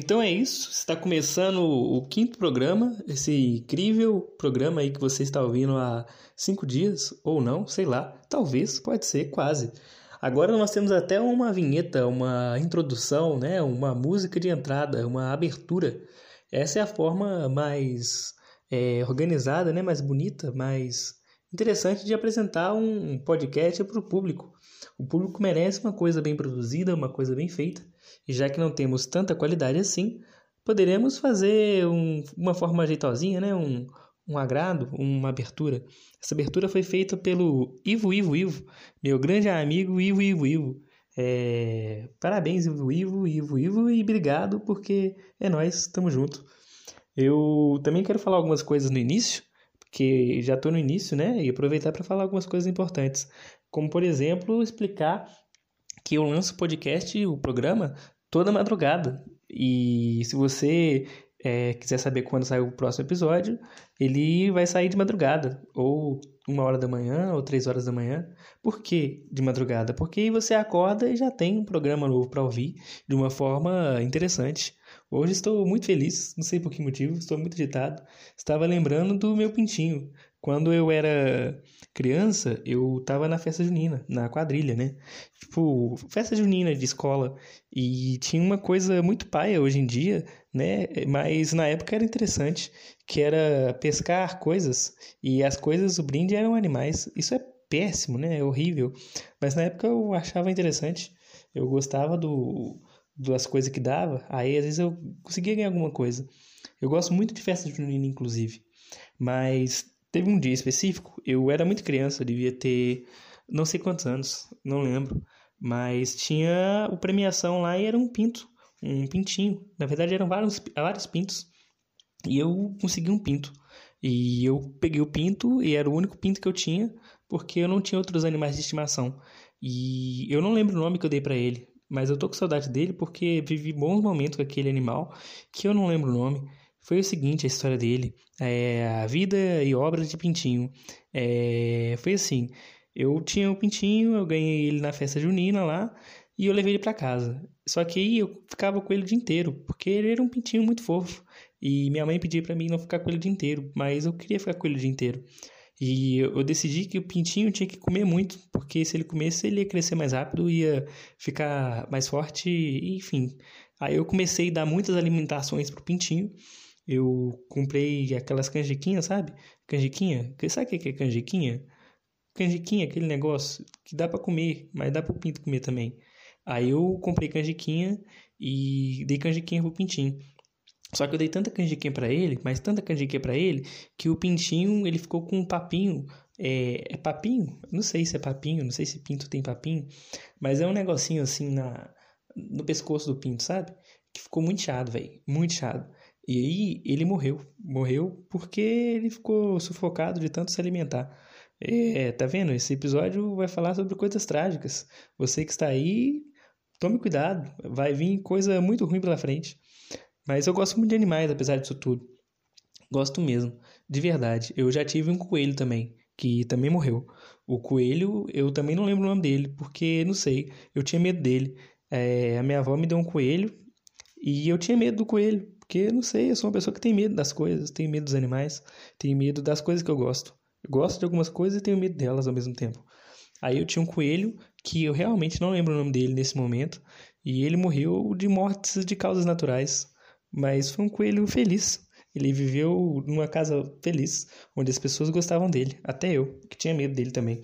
Então é isso, está começando o quinto programa, esse incrível programa aí que você está ouvindo há cinco dias, ou não, sei lá, talvez, pode ser, quase. Agora nós temos até uma vinheta, uma introdução, né, uma música de entrada, uma abertura. Essa é a forma mais é, organizada, né, mais bonita, mais interessante de apresentar um podcast para o público. O público merece uma coisa bem produzida, uma coisa bem feita. E já que não temos tanta qualidade assim, poderemos fazer um, uma forma jeitosinha, né? um, um agrado, uma abertura. Essa abertura foi feita pelo Ivo Ivo Ivo, meu grande amigo Ivo Ivo Ivo. É... Parabéns, Ivo Ivo, Ivo Ivo, e obrigado porque é nós, estamos junto. Eu também quero falar algumas coisas no início, porque já estou no início, né? E aproveitar para falar algumas coisas importantes. Como, por exemplo, explicar que eu lanço o podcast, o programa, toda madrugada. E se você é, quiser saber quando sai o próximo episódio, ele vai sair de madrugada, ou uma hora da manhã, ou três horas da manhã. Por que de madrugada? Porque você acorda e já tem um programa novo para ouvir de uma forma interessante. Hoje estou muito feliz, não sei por que motivo, estou muito agitado. Estava lembrando do meu pintinho. Quando eu era criança, eu tava na festa junina, na quadrilha, né? Tipo, festa junina de escola. E tinha uma coisa muito paia hoje em dia, né? Mas na época era interessante, que era pescar coisas. E as coisas, o brinde eram animais. Isso é péssimo, né? É horrível. Mas na época eu achava interessante. Eu gostava do, das coisas que dava. Aí às vezes eu conseguia ganhar alguma coisa. Eu gosto muito de festa junina, inclusive. Mas Teve um dia específico, eu era muito criança, devia ter não sei quantos anos, não lembro, mas tinha a premiação lá e era um pinto, um pintinho. Na verdade eram vários, vários pintos. E eu consegui um pinto. E eu peguei o pinto e era o único pinto que eu tinha, porque eu não tinha outros animais de estimação. E eu não lembro o nome que eu dei para ele, mas eu tô com saudade dele porque vivi bons momentos com aquele animal que eu não lembro o nome. Foi o seguinte a história dele, é, a vida e obra de Pintinho. É, foi assim, eu tinha o Pintinho, eu ganhei ele na festa junina lá e eu levei ele para casa. Só que aí eu ficava com ele o dia inteiro, porque ele era um pintinho muito fofo. E minha mãe pedia para mim não ficar com ele o dia inteiro, mas eu queria ficar com ele o dia inteiro. E eu decidi que o pintinho tinha que comer muito, porque se ele comesse, ele ia crescer mais rápido, ia ficar mais forte, enfim. Aí eu comecei a dar muitas alimentações pro pintinho eu comprei aquelas canjiquinhas, sabe? Canjiquinha. Sabe o que é canjiquinha? Canjiquinha, aquele negócio que dá para comer, mas dá pro pinto comer também. Aí eu comprei canjiquinha e dei canjiquinha pro pintinho. Só que eu dei tanta canjiquinha para ele, mas tanta canjiquinha para ele, que o pintinho ele ficou com um papinho. É, é papinho? Não sei se é papinho, não sei se pinto tem papinho, mas é um negocinho assim na, no pescoço do pinto, sabe? Que ficou muito chato, velho. Muito chato. E aí ele morreu. Morreu porque ele ficou sufocado de tanto se alimentar. É, tá vendo? Esse episódio vai falar sobre coisas trágicas. Você que está aí, tome cuidado. Vai vir coisa muito ruim pela frente. Mas eu gosto muito de animais, apesar disso tudo. Gosto mesmo, de verdade. Eu já tive um coelho também, que também morreu. O coelho, eu também não lembro o nome dele, porque não sei, eu tinha medo dele. É, a minha avó me deu um coelho e eu tinha medo do coelho. Porque, não sei, eu sou uma pessoa que tem medo das coisas, tenho medo dos animais, tenho medo das coisas que eu gosto. Eu gosto de algumas coisas e tenho medo delas ao mesmo tempo. Aí eu tinha um coelho que eu realmente não lembro o nome dele nesse momento, e ele morreu de mortes de causas naturais. Mas foi um coelho feliz. Ele viveu numa casa feliz, onde as pessoas gostavam dele, até eu, que tinha medo dele também.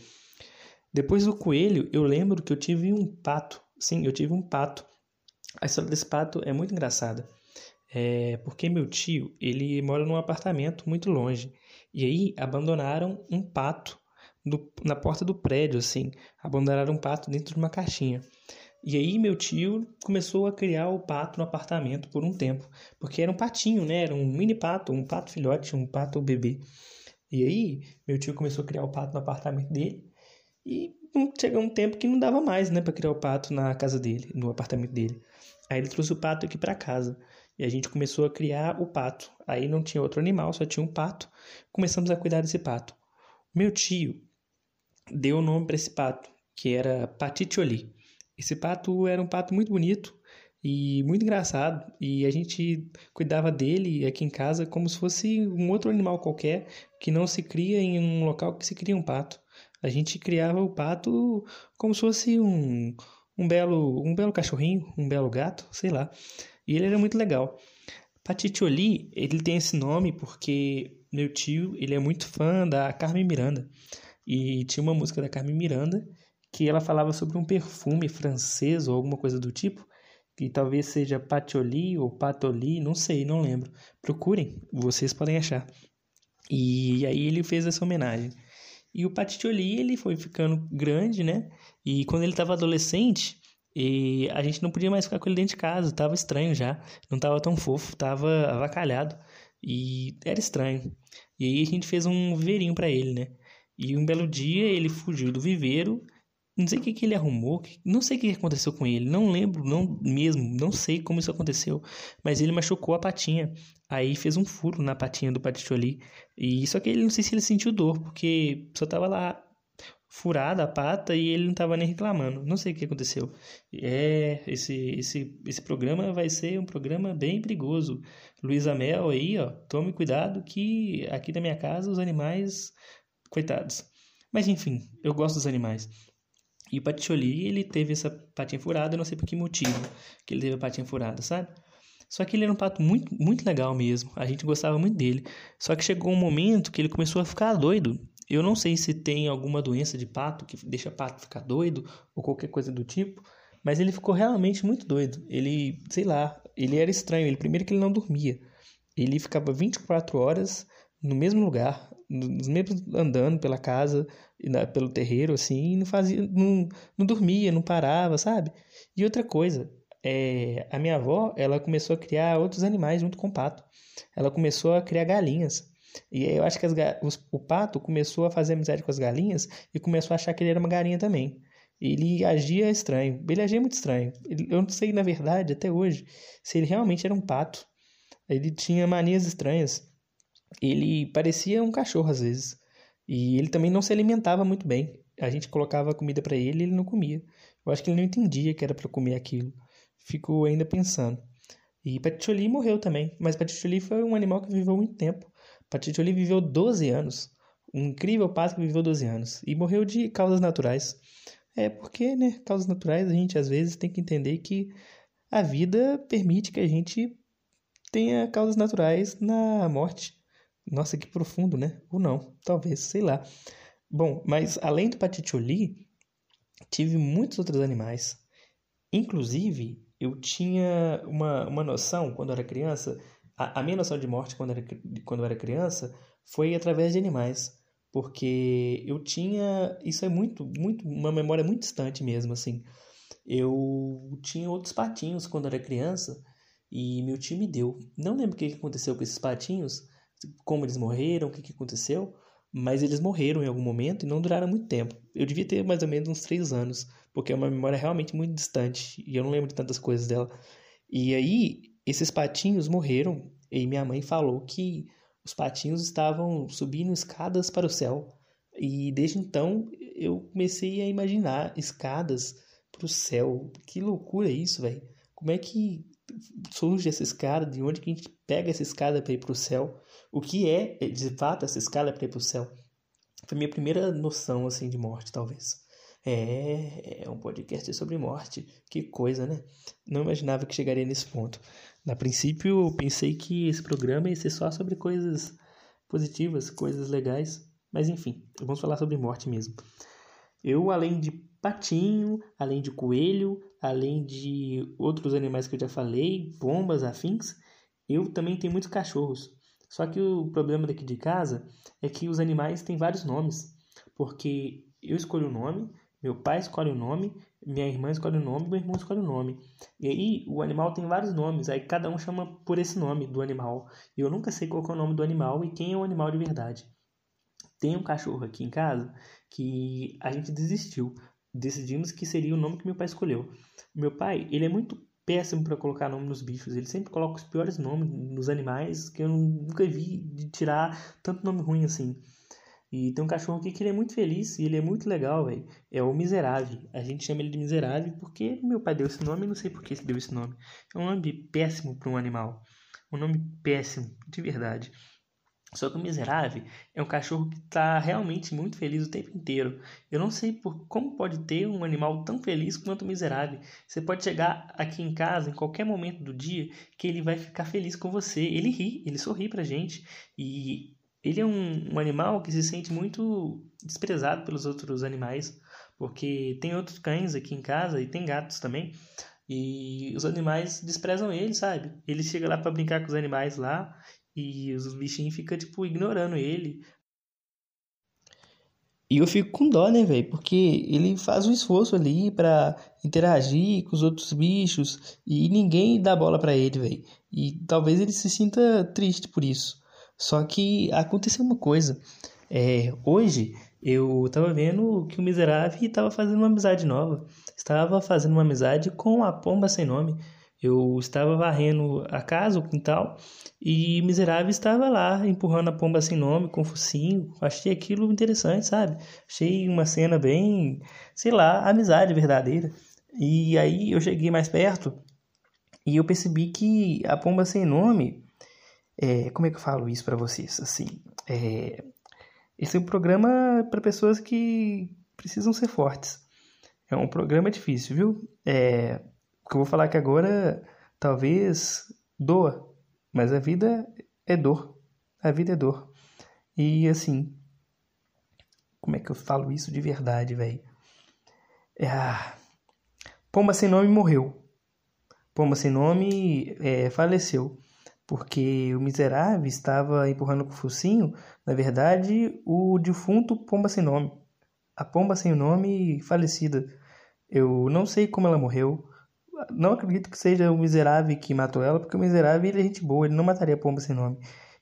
Depois do coelho, eu lembro que eu tive um pato. Sim, eu tive um pato. A história desse pato é muito engraçada. É, porque meu tio, ele mora num apartamento muito longe. E aí abandonaram um pato do, na porta do prédio, assim. Abandonaram um pato dentro de uma caixinha. E aí meu tio começou a criar o pato no apartamento por um tempo. Porque era um patinho, né? Era um mini pato, um pato filhote, um pato bebê. E aí meu tio começou a criar o pato no apartamento dele. E chegou um tempo que não dava mais, né, para criar o pato na casa dele, no apartamento dele. Aí ele trouxe o pato aqui para casa. E a gente começou a criar o pato. Aí não tinha outro animal, só tinha um pato. Começamos a cuidar desse pato. Meu tio deu o nome para esse pato, que era Patitioli. Esse pato era um pato muito bonito e muito engraçado. E a gente cuidava dele aqui em casa como se fosse um outro animal qualquer que não se cria em um local que se cria um pato. A gente criava o pato como se fosse um, um belo um belo cachorrinho, um belo gato, sei lá. E ele era muito legal. Patitioli, ele tem esse nome porque meu tio, ele é muito fã da Carmen Miranda. E tinha uma música da Carmen Miranda que ela falava sobre um perfume francês ou alguma coisa do tipo, que talvez seja Patioli ou Patoli, não sei, não lembro. Procurem, vocês podem achar. E aí ele fez essa homenagem. E o Patioli, ele foi ficando grande, né? E quando ele estava adolescente, e a gente não podia mais ficar com ele dentro de casa, tava estranho já, não tava tão fofo, tava avacalhado e era estranho. E aí a gente fez um viveirinho para ele, né? E um belo dia ele fugiu do viveiro, não sei o que, que ele arrumou, não sei o que aconteceu com ele, não lembro, não mesmo, não sei como isso aconteceu, mas ele machucou a patinha, aí fez um furo na patinha do Paticholi, e só que ele não sei se ele sentiu dor, porque só tava lá furada a pata e ele não tava nem reclamando, não sei o que aconteceu. É, esse, esse, esse programa vai ser um programa bem perigoso. Luísa Mel aí, ó, tome cuidado que aqui na minha casa os animais coitados. Mas enfim, eu gosto dos animais. E o Patioli, ele teve essa patinha furada, não sei por que motivo que ele teve a patinha furada, sabe? Só que ele era um pato muito, muito legal mesmo. A gente gostava muito dele. Só que chegou um momento que ele começou a ficar doido. Eu não sei se tem alguma doença de pato que deixa pato ficar doido ou qualquer coisa do tipo, mas ele ficou realmente muito doido. Ele, sei lá, ele era estranho. Ele primeiro que ele não dormia. Ele ficava 24 horas no mesmo lugar, nos mesmos andando pela casa, pelo terreiro, assim, não fazia, não, não dormia, não parava, sabe? E outra coisa, é, a minha avó, ela começou a criar outros animais junto com o pato. Ela começou a criar galinhas. E eu acho que os, o pato começou a fazer amizade com as galinhas e começou a achar que ele era uma galinha também. Ele agia estranho, ele agia muito estranho. Ele, eu não sei, na verdade, até hoje, se ele realmente era um pato. Ele tinha manias estranhas ele parecia um cachorro às vezes. E ele também não se alimentava muito bem. A gente colocava comida para ele e ele não comia. Eu acho que ele não entendia que era para comer aquilo. Fico ainda pensando. E Paticholi morreu também, mas Paticholi foi um animal que viveu muito tempo. Paticholi viveu 12 anos. Um incrível pato que viveu 12 anos. E morreu de causas naturais. É porque, né, causas naturais a gente às vezes tem que entender que a vida permite que a gente tenha causas naturais na morte. Nossa, que profundo, né? Ou não, talvez, sei lá. Bom, mas além do patitioli, tive muitos outros animais. Inclusive, eu tinha uma, uma noção, quando eu era criança, a, a minha noção de morte quando, era, quando eu era criança foi através de animais. Porque eu tinha. Isso é muito, muito. Uma memória muito distante mesmo, assim. Eu tinha outros patinhos quando era criança e meu tio me deu. Não lembro o que aconteceu com esses patinhos, como eles morreram, o que aconteceu, mas eles morreram em algum momento e não duraram muito tempo. Eu devia ter mais ou menos uns três anos, porque é uma memória realmente muito distante e eu não lembro de tantas coisas dela. E aí, esses patinhos morreram e minha mãe falou que os patinhos estavam subindo escadas para o céu. E desde então eu comecei a imaginar escadas para o céu. Que loucura isso, velho. Como é que surge essa escada? De onde que a gente pega essa escada para ir para o céu? o que é, de fato, essa escala para ir para o céu. Foi minha primeira noção, assim, de morte, talvez. É, é um podcast sobre morte. Que coisa, né? Não imaginava que chegaria nesse ponto. Na princípio, eu pensei que esse programa ia ser só sobre coisas positivas, coisas legais. Mas enfim, vamos falar sobre morte mesmo. Eu, além de patinho, além de coelho, além de outros animais que eu já falei, bombas, afins, eu também tenho muitos cachorros. Só que o problema daqui de casa é que os animais têm vários nomes, porque eu escolho o nome, meu pai escolhe o nome, minha irmã escolhe o nome, meu irmão escolhe o nome. E aí o animal tem vários nomes, aí cada um chama por esse nome do animal. E eu nunca sei qual é o nome do animal e quem é o animal de verdade. Tem um cachorro aqui em casa que a gente desistiu. Decidimos que seria o nome que meu pai escolheu. Meu pai, ele é muito péssimo para colocar nome nos bichos. Ele sempre coloca os piores nomes nos animais que eu nunca vi de tirar tanto nome ruim assim. E tem um cachorro aqui que ele é muito feliz e ele é muito legal, velho. É o Miserável. A gente chama ele de Miserável porque meu pai deu esse nome e não sei por que deu esse nome. É um nome péssimo para um animal. Um nome péssimo, de verdade. Só que o miserável é um cachorro que está realmente muito feliz o tempo inteiro. Eu não sei por como pode ter um animal tão feliz quanto o miserável. Você pode chegar aqui em casa em qualquer momento do dia que ele vai ficar feliz com você. Ele ri, ele sorri pra gente. E ele é um, um animal que se sente muito desprezado pelos outros animais. Porque tem outros cães aqui em casa e tem gatos também. E os animais desprezam ele, sabe? Ele chega lá para brincar com os animais lá e os bichinhos ficam, tipo, ignorando ele. E eu fico com dó, né, velho? Porque ele faz um esforço ali para interagir com os outros bichos e ninguém dá bola para ele, velho. E talvez ele se sinta triste por isso. Só que aconteceu uma coisa. É, hoje eu tava vendo que o miserável estava fazendo uma amizade nova. Estava fazendo uma amizade com a pomba sem nome. Eu estava varrendo a casa, o quintal, e Miserável estava lá, empurrando a pomba sem nome, com o focinho. Achei aquilo interessante, sabe? Achei uma cena bem, sei lá, amizade verdadeira. E aí eu cheguei mais perto e eu percebi que a pomba sem nome. É, como é que eu falo isso para vocês? Assim, é, esse é um programa para pessoas que precisam ser fortes. É um programa difícil, viu? É, o que eu vou falar aqui agora talvez doa, mas a vida é dor. A vida é dor. E assim, como é que eu falo isso de verdade, velho? É, ah, Pomba sem nome morreu. Pomba sem nome é, faleceu. Porque o miserável estava empurrando com o focinho, na verdade, o defunto Pomba sem nome. A pomba sem nome falecida. Eu não sei como ela morreu não acredito que seja o miserável que matou ela, porque o miserável ele é gente boa, ele não mataria a pomba sem nome.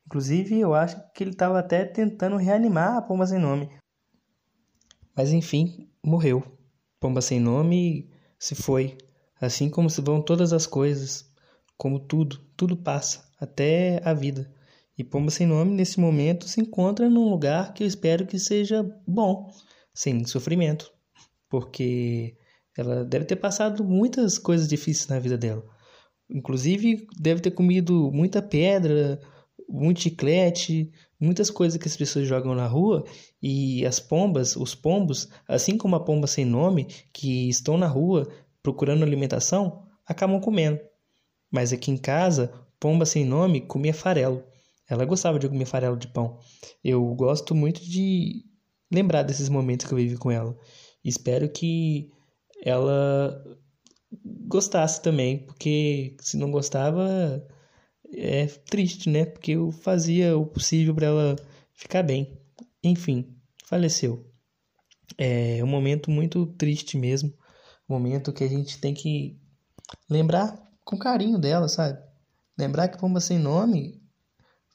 Inclusive, eu acho que ele estava até tentando reanimar a pomba sem nome. Mas enfim, morreu. Pomba sem nome se foi. Assim como se vão todas as coisas, como tudo, tudo passa, até a vida. E Pomba sem nome, nesse momento, se encontra num lugar que eu espero que seja bom, sem sofrimento. Porque ela deve ter passado muitas coisas difíceis na vida dela. Inclusive, deve ter comido muita pedra, muito chiclete, muitas coisas que as pessoas jogam na rua e as pombas, os pombos, assim como a pomba sem nome, que estão na rua procurando alimentação, acabam comendo. Mas aqui em casa, pomba sem nome comia farelo. Ela gostava de comer farelo de pão. Eu gosto muito de lembrar desses momentos que eu vivi com ela. Espero que ela gostasse também, porque se não gostava é triste, né? Porque eu fazia o possível para ela ficar bem. Enfim, faleceu. É um momento muito triste mesmo, um momento que a gente tem que lembrar com carinho dela, sabe? Lembrar que Pomba Sem Nome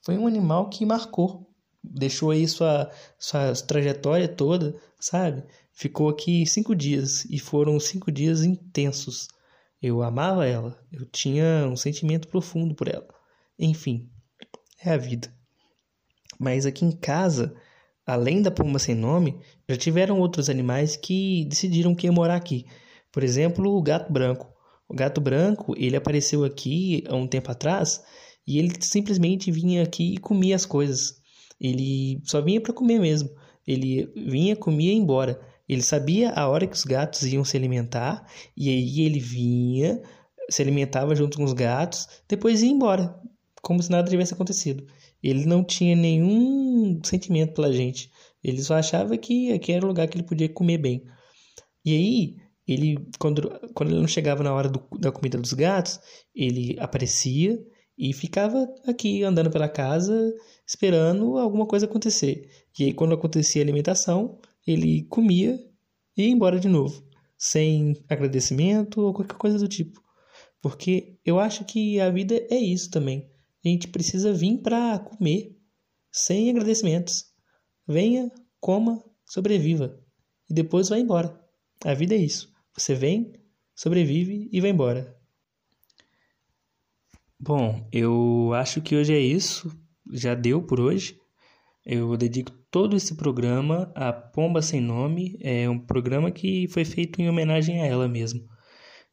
foi um animal que marcou, deixou aí sua, sua trajetória toda, sabe? Ficou aqui cinco dias e foram cinco dias intensos. Eu amava ela, eu tinha um sentimento profundo por ela. Enfim, é a vida. Mas aqui em casa, além da pomba sem nome, já tiveram outros animais que decidiram que ia morar aqui. Por exemplo, o gato branco. O gato branco, ele apareceu aqui há um tempo atrás e ele simplesmente vinha aqui e comia as coisas. Ele só vinha para comer mesmo. Ele vinha, comia e ia embora. Ele sabia a hora que os gatos iam se alimentar e aí ele vinha, se alimentava junto com os gatos, depois ia embora, como se nada tivesse acontecido. Ele não tinha nenhum sentimento pela gente. Ele só achava que aqui era o lugar que ele podia comer bem. E aí, ele quando, quando ele não chegava na hora do, da comida dos gatos, ele aparecia e ficava aqui andando pela casa esperando alguma coisa acontecer. E aí, quando acontecia a alimentação, ele comia e ia embora de novo, sem agradecimento ou qualquer coisa do tipo. Porque eu acho que a vida é isso também. A gente precisa vir para comer, sem agradecimentos. Venha, coma, sobreviva e depois vai embora. A vida é isso. Você vem, sobrevive e vai embora. Bom, eu acho que hoje é isso. Já deu por hoje. Eu dedico todo esse programa a Pomba Sem Nome. É um programa que foi feito em homenagem a ela mesmo.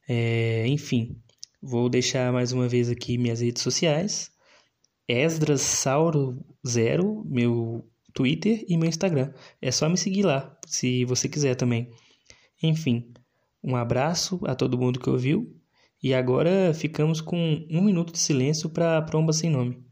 É, enfim, vou deixar mais uma vez aqui minhas redes sociais. Esdras Sauro Zero, meu Twitter e meu Instagram. É só me seguir lá, se você quiser também. Enfim, um abraço a todo mundo que ouviu. E agora ficamos com um minuto de silêncio para a Pomba Sem Nome.